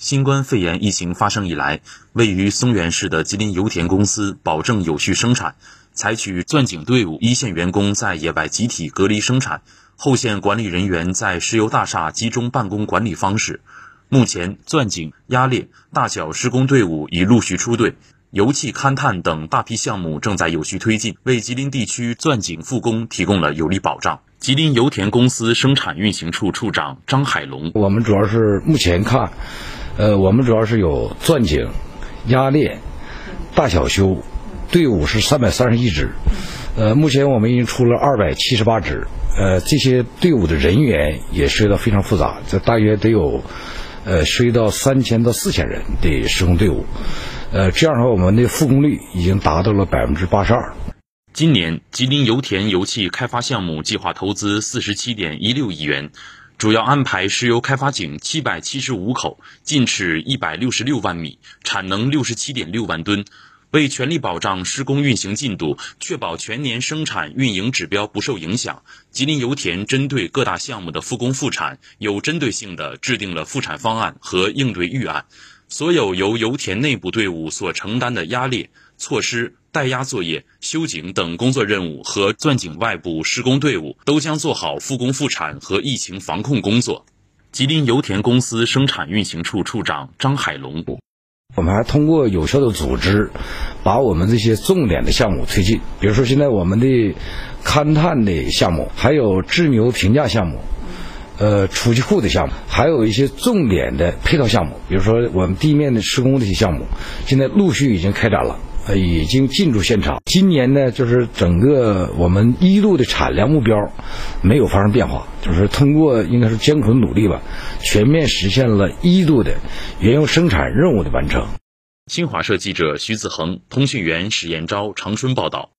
新冠肺炎疫情发生以来，位于松原市的吉林油田公司保证有序生产，采取钻井队伍、一线员工在野外集体隔离生产、后线管理人员在石油大厦集中办公管理方式。目前，钻井、压裂、大小施工队伍已陆续出队，油气勘探等大批项目正在有序推进，为吉林地区钻井复工提供了有力保障。吉林油田公司生产运行处处长张海龙：我们主要是目前看。呃，我们主要是有钻井、压裂、大小修，队伍是三百三十一支。呃，目前我们已经出了二百七十八支。呃，这些队伍的人员也涉及到非常复杂，这大约得有，呃，涉及到三千到四千人的施工队伍。呃，这样的话，我们的复工率已经达到了百分之八十二。今年，吉林油田油气开发项目计划投资四十七点一六亿元。主要安排石油开发井七百七十五口，进尺一百六十六万米，产能六十七点六万吨。为全力保障施工运行进度，确保全年生产运营指标不受影响，吉林油田针对各大项目的复工复产，有针对性地制定了复产方案和应对预案。所有由油田内部队伍所承担的压裂、措施。待压作业、修井等工作任务和钻井外部施工队伍都将做好复工复产和疫情防控工作。吉林油田公司生产运行处处长张海龙：我们还通过有效的组织，把我们这些重点的项目推进。比如说，现在我们的勘探的项目，还有制油评价项目，呃，储气库的项目，还有一些重点的配套项目，比如说我们地面的施工这些项目，现在陆续已经开展了。呃，已经进入现场。今年呢，就是整个我们一度的产量目标没有发生变化，就是通过应该是艰苦努力吧，全面实现了一度的原油生产任务的完成。新华社记者徐子恒，通讯员史彦昭长春报道。